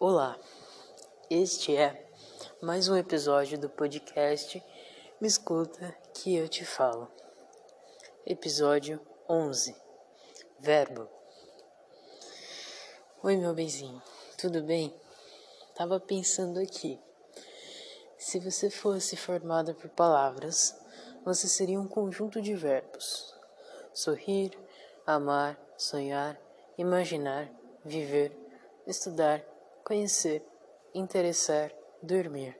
Olá, este é mais um episódio do podcast Me Escuta que eu te falo. Episódio 11 Verbo. Oi, meu benzinho, tudo bem? Tava pensando aqui. Se você fosse formado por palavras, você seria um conjunto de verbos: sorrir, amar, sonhar, imaginar, viver, estudar conhecer, interessar, dormir.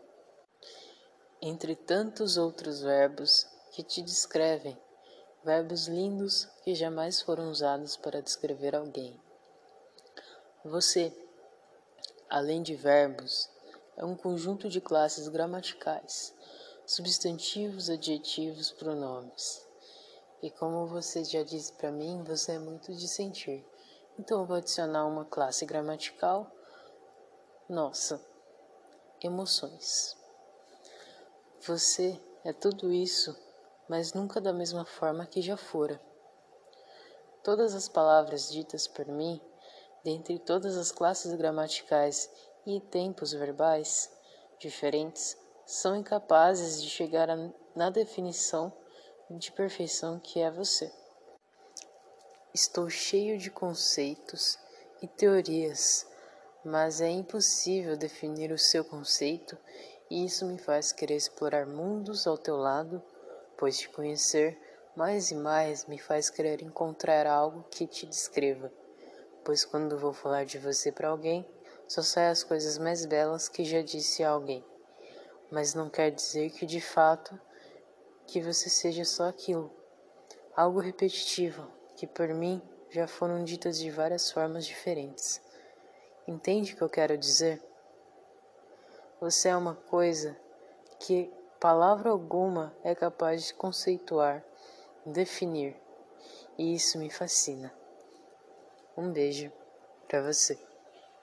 Entre tantos outros verbos que te descrevem, verbos lindos que jamais foram usados para descrever alguém. Você, além de verbos, é um conjunto de classes gramaticais, substantivos, adjetivos, pronomes. E como você já disse para mim, você é muito de sentir. Então eu vou adicionar uma classe gramatical nossa, emoções. Você é tudo isso, mas nunca da mesma forma que já fora. Todas as palavras ditas por mim, dentre todas as classes gramaticais e tempos verbais diferentes, são incapazes de chegar a, na definição de perfeição que é você. Estou cheio de conceitos e teorias mas é impossível definir o seu conceito e isso me faz querer explorar mundos ao teu lado, pois te conhecer mais e mais me faz querer encontrar algo que te descreva, pois quando vou falar de você para alguém, só saem as coisas mais belas que já disse a alguém. Mas não quer dizer que de fato que você seja só aquilo, algo repetitivo, que por mim já foram ditas de várias formas diferentes. Entende o que eu quero dizer? Você é uma coisa que palavra alguma é capaz de conceituar, definir, e isso me fascina. Um beijo para você.